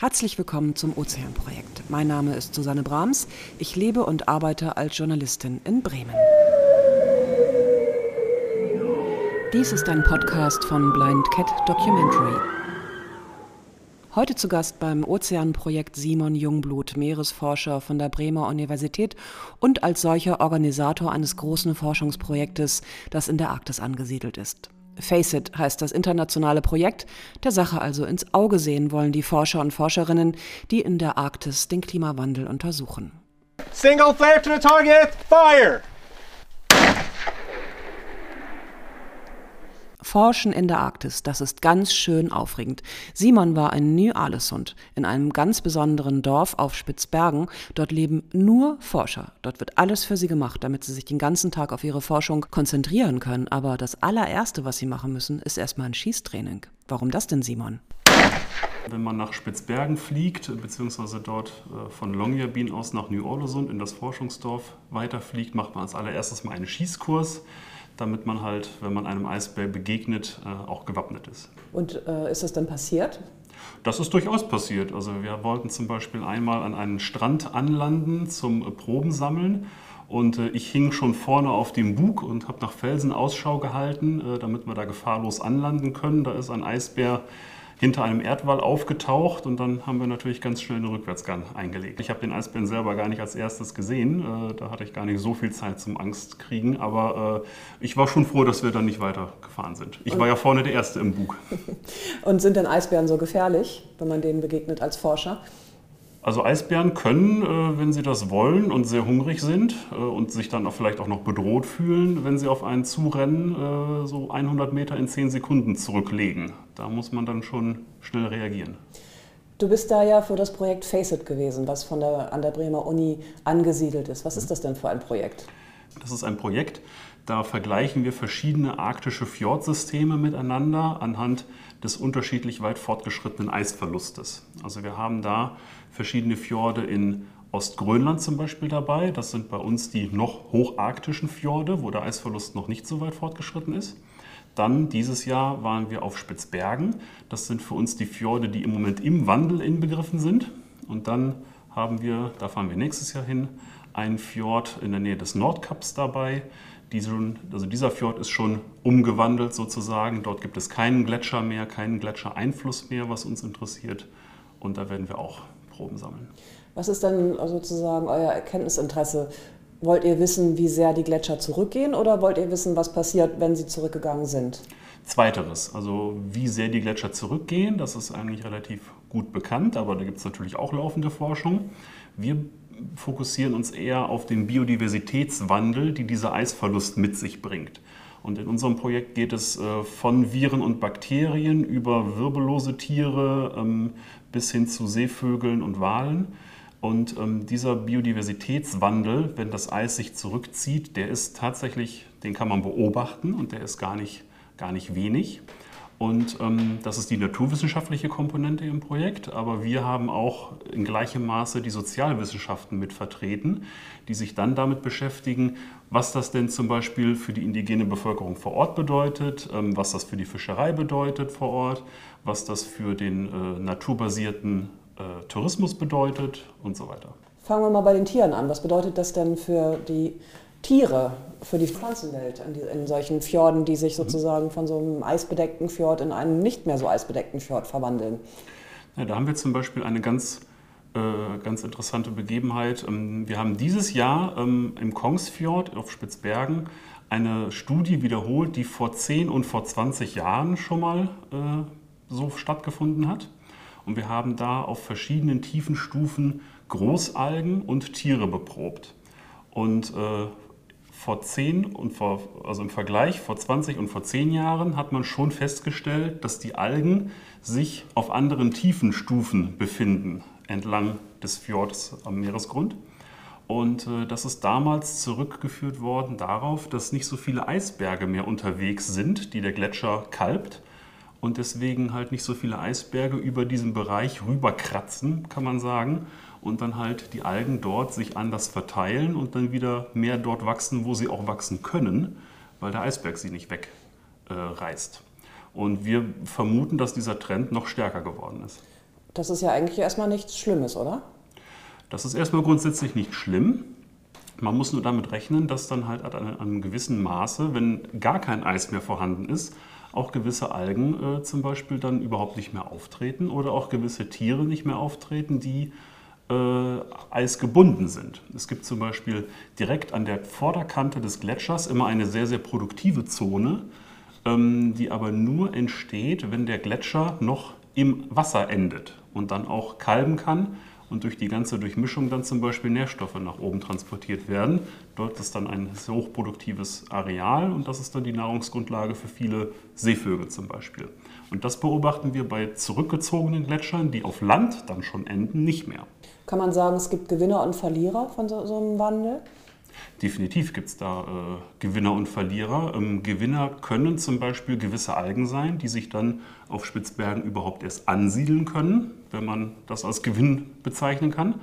Herzlich willkommen zum Ozeanprojekt. Mein Name ist Susanne Brahms. Ich lebe und arbeite als Journalistin in Bremen. Dies ist ein Podcast von Blind Cat Documentary. Heute zu Gast beim Ozeanprojekt Simon Jungblut, Meeresforscher von der Bremer Universität und als solcher Organisator eines großen Forschungsprojektes, das in der Arktis angesiedelt ist. Face It heißt das internationale Projekt. Der Sache also ins Auge sehen wollen die Forscher und Forscherinnen, die in der Arktis den Klimawandel untersuchen. Single flare to the target, fire! Forschen in der Arktis, das ist ganz schön aufregend. Simon war in Ny-Alesund, in einem ganz besonderen Dorf auf Spitzbergen. Dort leben nur Forscher. Dort wird alles für sie gemacht, damit sie sich den ganzen Tag auf ihre Forschung konzentrieren können. Aber das allererste, was sie machen müssen, ist erstmal ein Schießtraining. Warum das denn, Simon? Wenn man nach Spitzbergen fliegt, beziehungsweise dort äh, von Longyearbyen aus nach Ny-Ålesund in das Forschungsdorf weiterfliegt, macht man als allererstes mal einen Schießkurs damit man halt, wenn man einem Eisbär begegnet, äh, auch gewappnet ist. Und äh, ist das dann passiert? Das ist durchaus passiert. Also wir wollten zum Beispiel einmal an einen Strand anlanden zum äh, Probensammeln. Und äh, ich hing schon vorne auf dem Bug und habe nach Felsen Ausschau gehalten, äh, damit wir da gefahrlos anlanden können. Da ist ein Eisbär hinter einem Erdwall aufgetaucht und dann haben wir natürlich ganz schnell einen Rückwärtsgang eingelegt. Ich habe den Eisbären selber gar nicht als erstes gesehen, äh, da hatte ich gar nicht so viel Zeit zum Angstkriegen, aber äh, ich war schon froh, dass wir dann nicht weitergefahren sind. Ich war ja vorne der Erste im Bug. und sind denn Eisbären so gefährlich, wenn man denen begegnet als Forscher? Also Eisbären können, äh, wenn sie das wollen und sehr hungrig sind und sich dann auch vielleicht auch noch bedroht fühlen, wenn sie auf einen zurennen, so 100 Meter in 10 Sekunden zurücklegen. Da muss man dann schon schnell reagieren. Du bist da ja für das Projekt Faceit gewesen, was von der, an der Bremer Uni angesiedelt ist. Was ist das denn für ein Projekt? Das ist ein Projekt, da vergleichen wir verschiedene arktische Fjordsysteme miteinander anhand des unterschiedlich weit fortgeschrittenen Eisverlustes. Also wir haben da verschiedene Fjorde in Ostgrönland zum Beispiel dabei. Das sind bei uns die noch hocharktischen Fjorde, wo der Eisverlust noch nicht so weit fortgeschritten ist. Dann dieses Jahr waren wir auf Spitzbergen. Das sind für uns die Fjorde, die im Moment im Wandel inbegriffen sind. Und dann haben wir, da fahren wir nächstes Jahr hin, einen Fjord in der Nähe des Nordkaps dabei. Diesen, also dieser Fjord ist schon umgewandelt sozusagen. Dort gibt es keinen Gletscher mehr, keinen Gletschereinfluss mehr, was uns interessiert. Und da werden wir auch Proben sammeln. Was ist denn sozusagen euer Erkenntnisinteresse? Wollt ihr wissen, wie sehr die Gletscher zurückgehen oder wollt ihr wissen, was passiert, wenn sie zurückgegangen sind? Zweiteres, also wie sehr die Gletscher zurückgehen, das ist eigentlich relativ gut bekannt, aber da gibt es natürlich auch laufende Forschung. Wir fokussieren uns eher auf den Biodiversitätswandel, die dieser Eisverlust mit sich bringt. Und in unserem Projekt geht es äh, von Viren und Bakterien über wirbellose Tiere ähm, bis hin zu Seevögeln und Walen. Und ähm, dieser Biodiversitätswandel, wenn das Eis sich zurückzieht, der ist tatsächlich, den kann man beobachten und der ist gar nicht, gar nicht wenig. Und ähm, das ist die naturwissenschaftliche Komponente im Projekt, aber wir haben auch in gleichem Maße die Sozialwissenschaften mit vertreten, die sich dann damit beschäftigen, was das denn zum Beispiel für die indigene Bevölkerung vor Ort bedeutet, ähm, was das für die Fischerei bedeutet vor Ort, was das für den äh, naturbasierten äh, Tourismus bedeutet und so weiter. Fangen wir mal bei den Tieren an. Was bedeutet das denn für die Tiere für die Pflanzenwelt in, die, in, solchen Fjorden, die sich sozusagen von so einem eisbedeckten Fjord in einen nicht mehr so eisbedeckten Fjord verwandeln. Ja, da haben wir zum Beispiel eine ganz, äh, ganz interessante Begebenheit. Ähm, wir haben dieses Jahr ähm, im Kongsfjord auf Spitzbergen eine Studie wiederholt, die vor 10 und vor 20 Jahren schon mal äh, so stattgefunden hat. Und wir haben da auf verschiedenen tiefen Stufen Großalgen und Tiere beprobt. Und äh, vor 10 und vor, also im Vergleich vor 20 und vor 10 Jahren hat man schon festgestellt, dass die Algen sich auf anderen Tiefenstufen befinden entlang des Fjords am Meeresgrund. Und äh, das ist damals zurückgeführt worden darauf, dass nicht so viele Eisberge mehr unterwegs sind, die der Gletscher kalbt. Und deswegen halt nicht so viele Eisberge über diesen Bereich rüberkratzen, kann man sagen und dann halt die Algen dort sich anders verteilen und dann wieder mehr dort wachsen, wo sie auch wachsen können, weil der Eisberg sie nicht wegreißt. Äh, und wir vermuten, dass dieser Trend noch stärker geworden ist. Das ist ja eigentlich erstmal nichts Schlimmes, oder? Das ist erstmal grundsätzlich nicht schlimm. Man muss nur damit rechnen, dass dann halt an einem gewissen Maße, wenn gar kein Eis mehr vorhanden ist, auch gewisse Algen äh, zum Beispiel dann überhaupt nicht mehr auftreten oder auch gewisse Tiere nicht mehr auftreten, die äh, eisgebunden sind. Es gibt zum Beispiel direkt an der Vorderkante des Gletschers immer eine sehr, sehr produktive Zone, ähm, die aber nur entsteht, wenn der Gletscher noch im Wasser endet und dann auch kalben kann und durch die ganze Durchmischung dann zum Beispiel Nährstoffe nach oben transportiert werden. Dort ist dann ein hochproduktives Areal und das ist dann die Nahrungsgrundlage für viele Seevögel zum Beispiel. Und das beobachten wir bei zurückgezogenen Gletschern, die auf Land dann schon enden, nicht mehr. Kann man sagen, es gibt Gewinner und Verlierer von so, so einem Wandel? Definitiv gibt es da äh, Gewinner und Verlierer. Ähm, Gewinner können zum Beispiel gewisse Algen sein, die sich dann auf Spitzbergen überhaupt erst ansiedeln können, wenn man das als Gewinn bezeichnen kann.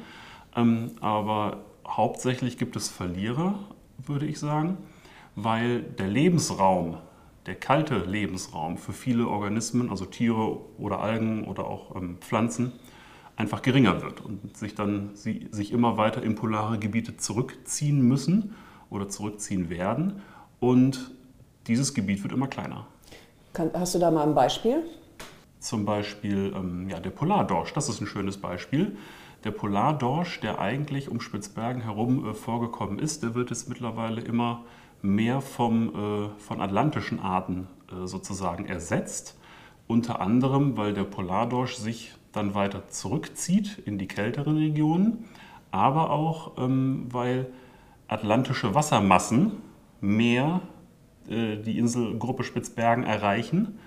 Ähm, aber hauptsächlich gibt es Verlierer, würde ich sagen, weil der Lebensraum, der kalte Lebensraum für viele Organismen, also Tiere oder Algen oder auch ähm, Pflanzen, einfach geringer wird und sich dann sie, sich immer weiter in polare Gebiete zurückziehen müssen oder zurückziehen werden. Und dieses Gebiet wird immer kleiner. hast du da mal ein Beispiel? Zum Beispiel ähm, ja, der Polardorsch, das ist ein schönes Beispiel. Der Polardorsch, der eigentlich um Spitzbergen herum äh, vorgekommen ist, der wird jetzt mittlerweile immer mehr vom, äh, von atlantischen Arten äh, sozusagen ersetzt. Unter anderem, weil der Polardorsch sich dann weiter zurückzieht in die kälteren Regionen, aber auch ähm, weil atlantische Wassermassen mehr äh, die Inselgruppe Spitzbergen erreichen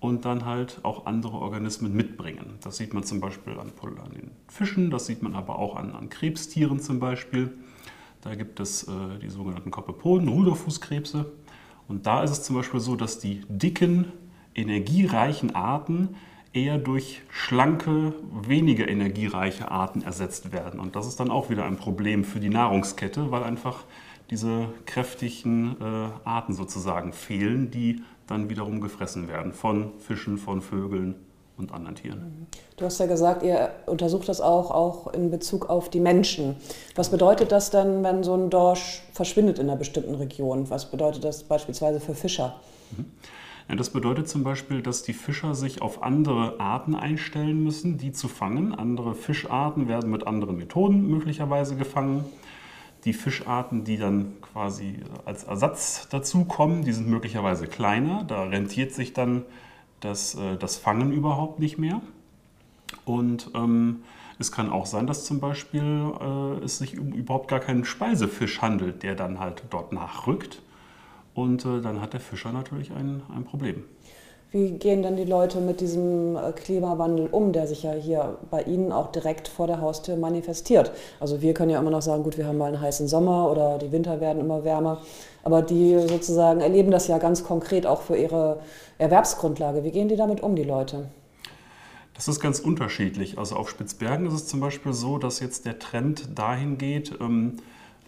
und dann halt auch andere Organismen mitbringen. Das sieht man zum Beispiel an, an den Fischen, das sieht man aber auch an, an Krebstieren zum Beispiel. Da gibt es äh, die sogenannten Kopepoden, Ruderfußkrebse. Und da ist es zum Beispiel so, dass die dicken, energiereichen Arten eher durch schlanke, weniger energiereiche Arten ersetzt werden. Und das ist dann auch wieder ein Problem für die Nahrungskette, weil einfach diese kräftigen äh, Arten sozusagen fehlen, die dann wiederum gefressen werden von Fischen, von Vögeln und anderen Tieren. Du hast ja gesagt, ihr untersucht das auch, auch in Bezug auf die Menschen. Was bedeutet das denn, wenn so ein Dorsch verschwindet in einer bestimmten Region? Was bedeutet das beispielsweise für Fischer? Mhm. Das bedeutet zum Beispiel, dass die Fischer sich auf andere Arten einstellen müssen, die zu fangen. Andere Fischarten werden mit anderen Methoden möglicherweise gefangen. Die Fischarten, die dann quasi als Ersatz dazukommen, die sind möglicherweise kleiner. Da rentiert sich dann das, äh, das Fangen überhaupt nicht mehr. Und ähm, es kann auch sein, dass zum Beispiel äh, es sich um überhaupt gar keinen Speisefisch handelt, der dann halt dort nachrückt und äh, dann hat der Fischer natürlich ein, ein Problem. Wie gehen denn die Leute mit diesem äh, Klimawandel um, der sich ja hier bei Ihnen auch direkt vor der Haustür manifestiert? Also wir können ja immer noch sagen, gut, wir haben mal einen heißen Sommer oder die Winter werden immer wärmer, aber die sozusagen erleben das ja ganz konkret auch für ihre Erwerbsgrundlage. Wie gehen die damit um, die Leute? Das ist ganz unterschiedlich. Also auf Spitzbergen ist es zum Beispiel so, dass jetzt der Trend dahin geht, ähm,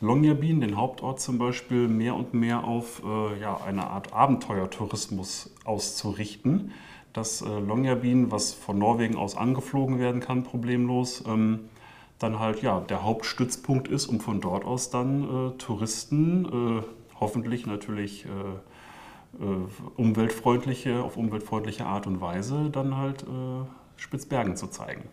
Longyearbyen, den Hauptort zum Beispiel, mehr und mehr auf äh, ja, eine Art Abenteuertourismus auszurichten. Dass äh, Longyearbyen, was von Norwegen aus angeflogen werden kann, problemlos, ähm, dann halt ja, der Hauptstützpunkt ist, um von dort aus dann äh, Touristen, äh, hoffentlich natürlich äh, äh, umweltfreundliche, auf umweltfreundliche Art und Weise, dann halt Spitzbergen zu zeigen.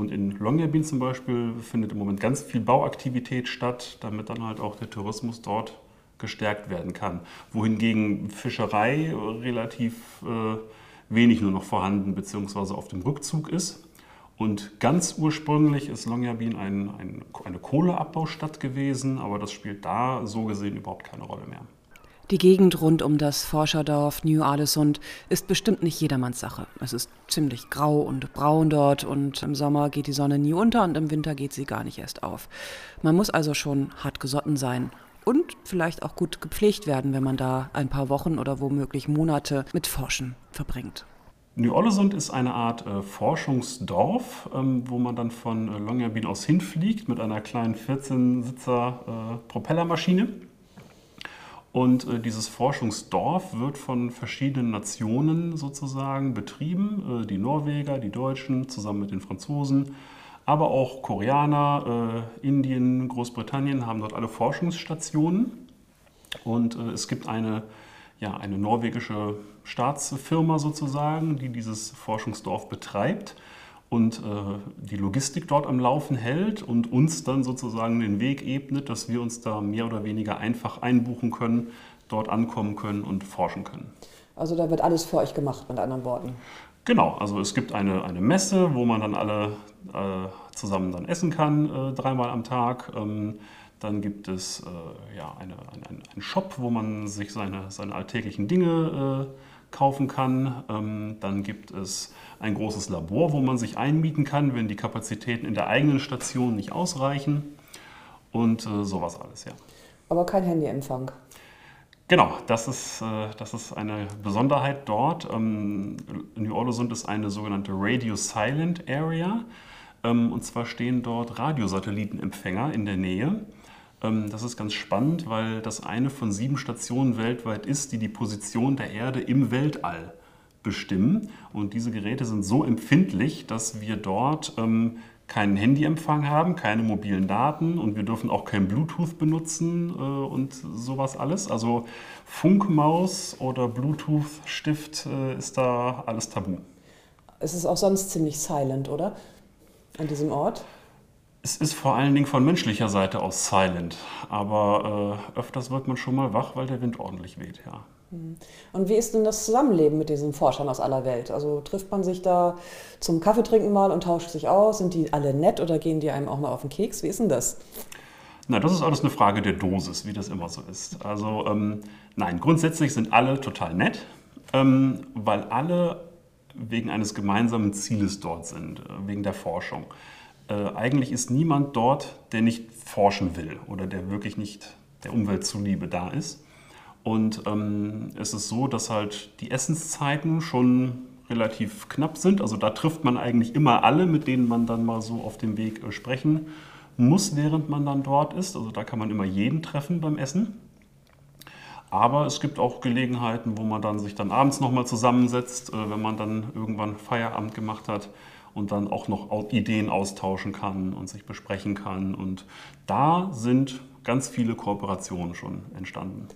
Und in Longyearbyen zum Beispiel findet im Moment ganz viel Bauaktivität statt, damit dann halt auch der Tourismus dort gestärkt werden kann. Wohingegen Fischerei relativ äh, wenig nur noch vorhanden bzw. auf dem Rückzug ist. Und ganz ursprünglich ist Longyearbyen ein, ein, eine Kohleabbaustadt gewesen, aber das spielt da so gesehen überhaupt keine Rolle mehr. Die Gegend rund um das Forscherdorf New-Alesund ist bestimmt nicht jedermanns Sache. Es ist ziemlich grau und braun dort und im Sommer geht die Sonne nie unter und im Winter geht sie gar nicht erst auf. Man muss also schon hart gesotten sein und vielleicht auch gut gepflegt werden, wenn man da ein paar Wochen oder womöglich Monate mit Forschen verbringt. New-Olesund ist eine Art äh, Forschungsdorf, ähm, wo man dann von äh, Longyearbyen aus hinfliegt mit einer kleinen 14-Sitzer äh, Propellermaschine Und äh, dieses Forschungsdorf wird von verschiedenen Nationen sozusagen betrieben. Äh, die Norweger, die Deutschen zusammen mit den Franzosen, aber auch Koreaner, äh, Indien, Großbritannien haben dort alle Forschungsstationen. Und äh, es gibt eine, ja, eine norwegische Staatsfirma sozusagen, die dieses Forschungsdorf betreibt und äh, die Logistik dort am Laufen hält und uns dann sozusagen den Weg ebnet, dass wir uns da mehr oder weniger einfach einbuchen können, dort ankommen können und forschen können. Also da wird alles für euch gemacht, mit anderen Worten. Genau, also es gibt eine, eine Messe, wo man dann alle äh, zusammen dann essen kann, äh, dreimal am Tag. Ähm, dann gibt es äh, ja, eine, ein, einen Shop, wo man sich seine, seine alltäglichen Dinge äh, kaufen kann. Ähm, dann gibt es ein großes Labor, wo man sich einmieten kann, wenn die Kapazitäten in der eigenen Station nicht ausreichen. Und äh, sowas alles, ja. Aber kein Handyempfang. Genau, das ist, äh, das ist eine Besonderheit dort. Ähm, New Orleans ist eine sogenannte Radio Silent Area. Ähm, und zwar stehen dort Radiosatellitenempfänger in der Nähe. Ähm, das ist ganz spannend, weil das eine von sieben Stationen weltweit ist, die die Position der Erde im Weltall bestimmen. Und diese Geräte sind so empfindlich, dass wir dort ähm, keinen Handyempfang haben, keine mobilen Daten und wir dürfen auch kein Bluetooth benutzen äh, und sowas alles. Also Funkmaus oder Bluetooth-Stift äh, ist da alles tabu. Es ist auch sonst ziemlich silent, oder? An diesem Ort? Es ist vor allen Dingen von menschlicher Seite aus silent, aber äh, öfters wird man schon mal wach, weil der Wind ordentlich weht, ja. Hm. Und wie ist denn das Zusammenleben mit diesen Forschern aus aller Welt? Also trifft man sich da zum Kaffeetrinken mal und tauscht sich aus? Sind die alle nett oder gehen die einem auch mal auf den Keks? Wie ist denn das? Na, das ist alles eine Frage der Dosis, wie das immer so ist. Also ähm, nein, grundsätzlich sind alle total nett, ähm, weil alle wegen eines gemeinsamen Zieles dort sind, äh, wegen der Forschung eigentlich ist niemand dort, der nicht forschen will oder der wirklich nicht der Umwelt zuliebe da ist. Und ähm, es ist so, dass halt die Essenszeiten schon relativ knapp sind. Also da trifft man eigentlich immer alle, mit denen man dann mal so auf dem Weg äh, sprechen muss, während man dann dort ist. Also da kann man immer jeden treffen beim Essen. Aber es gibt auch Gelegenheiten, wo man dann sich dann abends nochmal zusammensetzt, äh, wenn man dann irgendwann Feierabend gemacht hat und dann auch noch Ideen austauschen kann und sich besprechen kann. Und da sind ganz viele Kooperationen schon entstanden.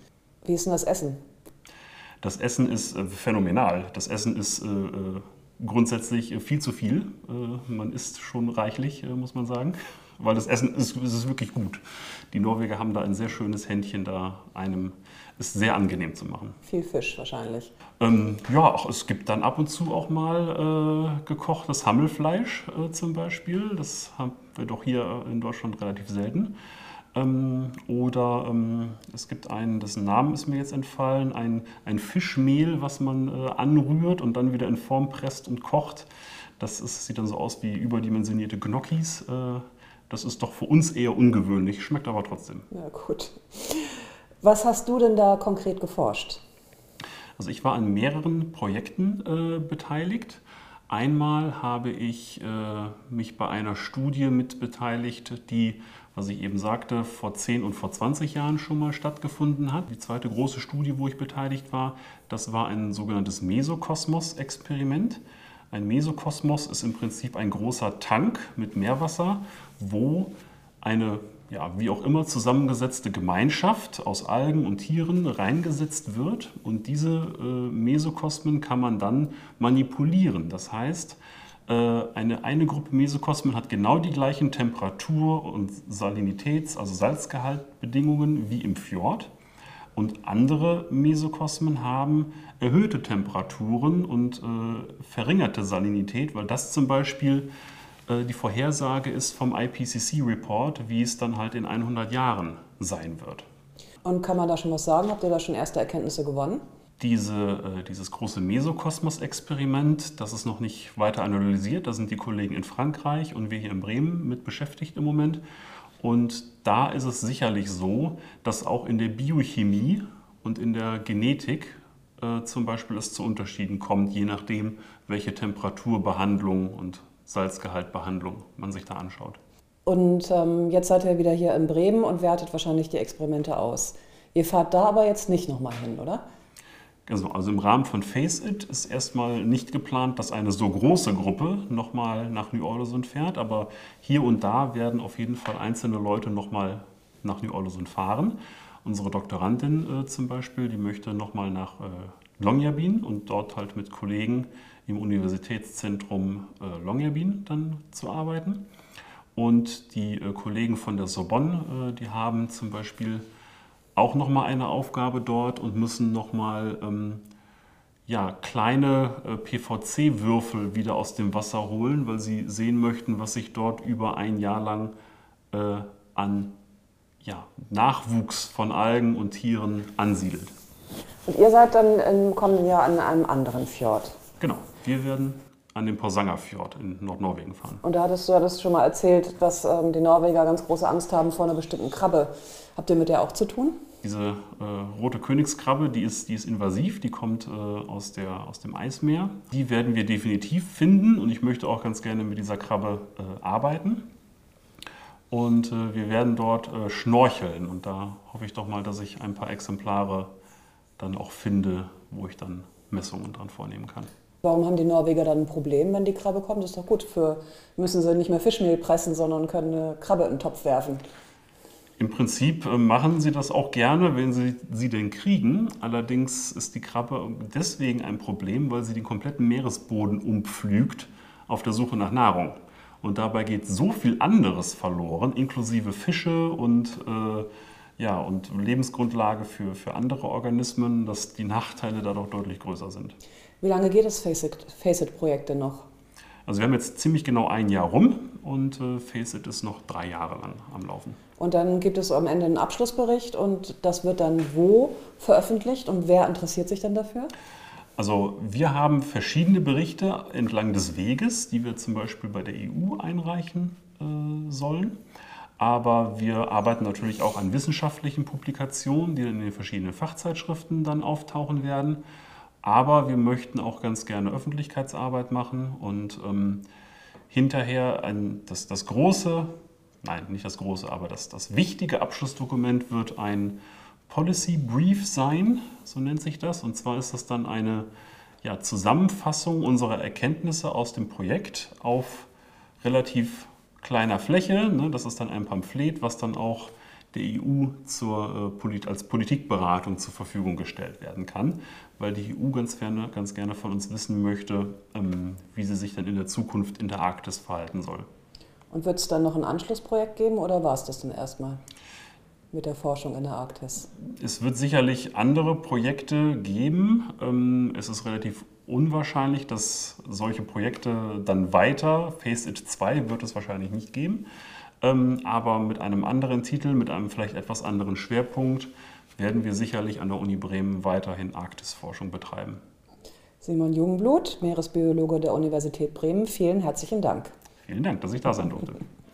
Wie ist denn das Essen? Das Essen ist äh, phänomenal. Das Essen ist äh, äh grundsätzlich viel zu viel. Äh, man isst schon reichlich, äh, muss man sagen, weil das Essen ist, ist wirklich gut. Die Norweger haben da ein sehr schönes Händchen, da einem ist sehr angenehm zu machen. Viel Fisch wahrscheinlich. Ähm, ja, auch, es gibt dann ab und zu auch mal äh, gekochtes Hammelfleisch äh, zum Beispiel. Das haben wir doch hier in Deutschland relativ selten. Ähm, oder ähm, es gibt einen, dessen Namen ist mir jetzt entfallen, ein, ein Fischmehl, was man äh, anrührt und dann wieder in Form presst und kocht. Das ist, sieht dann so aus wie überdimensionierte Gnocchis. Äh, das ist doch für uns eher ungewöhnlich, schmeckt aber trotzdem. Ja, gut. Was hast du denn da konkret geforscht? Also ich war an mehreren Projekten äh, beteiligt. Einmal habe ich äh, mich bei einer Studie mit beteiligt, die, was ich eben sagte, vor 10 und vor 20 Jahren schon mal stattgefunden hat. Die zweite große Studie, wo ich beteiligt war, das war ein sogenanntes Mesokosmos-Experiment. Ein Mesokosmos ist im Prinzip ein großer Tank mit Meerwasser, wo eine ja, wie auch immer zusammengesetzte Gemeinschaft aus Algen und Tieren reingesetzt wird und diese äh, Mesokosmen kann man dann manipulieren. Das heißt, äh, eine, eine Gruppe Mesokosmen hat genau die gleichen Temperatur- und Salinitäts-, also Salzgehaltbedingungen wie im Fjord. Und andere Mesokosmen haben erhöhte Temperaturen und äh, verringerte Salinität, weil das zum Beispiel die Vorhersage ist vom IPCC-Report, wie es dann halt in 100 Jahren sein wird. Und kann man da schon was sagen? Habt ihr da schon erste Erkenntnisse gewonnen? Diese, äh, dieses große Mesokosmos-Experiment, das ist noch nicht weiter analysiert. Da sind die Kollegen in Frankreich und wir hier in Bremen mit beschäftigt im Moment. Und da ist es sicherlich so, dass auch in der Biochemie und in der Genetik äh, zum Beispiel es zu Unterschieden kommt, je nachdem, welche Temperaturbehandlung und Salzgehaltbehandlung man sich da anschaut. Und ähm, jetzt seid ihr wieder hier in Bremen und wertet wahrscheinlich die Experimente aus. Ihr fahrt da aber jetzt nicht nochmal hin, oder? Also, also im Rahmen von Face It ist erstmal nicht geplant, dass eine so große Gruppe nochmal nach New Orleans fährt, aber hier und da werden auf jeden Fall einzelne Leute nochmal nach New Orleans fahren. Unsere Doktorandin äh, zum Beispiel, die möchte nochmal nach äh, Longyearbyen und dort halt mit Kollegen im Universitätszentrum äh, Longyearbyen dann zu arbeiten. Und die äh, Kollegen von der Sorbonne, äh, die haben zum Beispiel auch nochmal eine Aufgabe dort und müssen nochmal ähm, ja, kleine PVC-Würfel wieder aus dem Wasser holen, weil sie sehen möchten, was sich dort über ein Jahr lang äh, an ja, Nachwuchs von Algen und Tieren ansiedelt. Und ihr seid dann im kommenden Jahr an einem anderen Fjord? Wir werden an den Porsangerfjord in Nordnorwegen fahren. Und da hattest du hattest schon mal erzählt, dass ähm, die Norweger ganz große Angst haben vor einer bestimmten Krabbe. Habt ihr mit der auch zu tun? Diese äh, rote Königskrabbe, die ist, die ist invasiv, die kommt äh, aus, der, aus dem Eismeer. Die werden wir definitiv finden und ich möchte auch ganz gerne mit dieser Krabbe äh, arbeiten. Und äh, wir werden dort äh, schnorcheln und da hoffe ich doch mal, dass ich ein paar Exemplare dann auch finde, wo ich dann Messungen dran vornehmen kann. Warum haben die Norweger dann ein Problem, wenn die Krabbe kommt? Das ist doch gut. Für müssen sie nicht mehr Fischmehl pressen, sondern können eine Krabbe in den Topf werfen. Im Prinzip äh, machen sie das auch gerne, wenn sie sie denn kriegen. Allerdings ist die Krabbe deswegen ein Problem, weil sie den kompletten Meeresboden umpflügt auf der Suche nach Nahrung. Und dabei geht so viel anderes verloren, inklusive Fische und, äh, ja, und Lebensgrundlage für, für andere Organismen, dass die Nachteile da doch deutlich größer sind. Wie lange geht das Faceit-Projekt denn noch? Also wir haben jetzt ziemlich genau ein Jahr rum und äh, Faceit ist noch drei Jahre lang am Laufen. Und dann gibt es am Ende einen Abschlussbericht und das wird dann wo veröffentlicht und wer interessiert sich dann dafür? Also wir haben verschiedene Berichte entlang des Weges, die wir zum Beispiel bei der EU einreichen äh, sollen. Aber wir arbeiten natürlich auch an wissenschaftlichen Publikationen, die dann in den verschiedenen Fachzeitschriften dann auftauchen werden. Aber wir möchten auch ganz gerne Öffentlichkeitsarbeit machen und ähm, hinterher ein, das, das große, nein, nicht das große, aber das, das wichtige Abschlussdokument wird ein Policy Brief sein, so nennt sich das. Und zwar ist das dann eine ja, Zusammenfassung unserer Erkenntnisse aus dem Projekt auf relativ kleiner Fläche. Ne? Das ist dann ein Pamphlet, was dann auch der EU zur, äh, als Politikberatung zur Verfügung gestellt werden kann, weil die EU ganz gerne, ganz gerne von uns wissen möchte, ähm, wie sie sich dann in der Zukunft in der Arktis verhalten soll. Und wird es dann noch ein Anschlussprojekt geben oder war es das dann erstmal? mit der Forschung in der Arktis? Es wird sicherlich andere Projekte geben. Ähm, es ist relativ unwahrscheinlich, dass solche Projekte dann weiter, Face It 2 wird es wahrscheinlich nicht geben, ähm, aber mit einem anderen Titel, mit einem vielleicht etwas anderen Schwerpunkt werden wir sicherlich an der Uni Bremen weiterhin Arktisforschung betreiben. Simon Jungblut, Meeresbiologe der Universität Bremen, vielen herzlichen Dank. Vielen Dank, dass ich da sein durfte.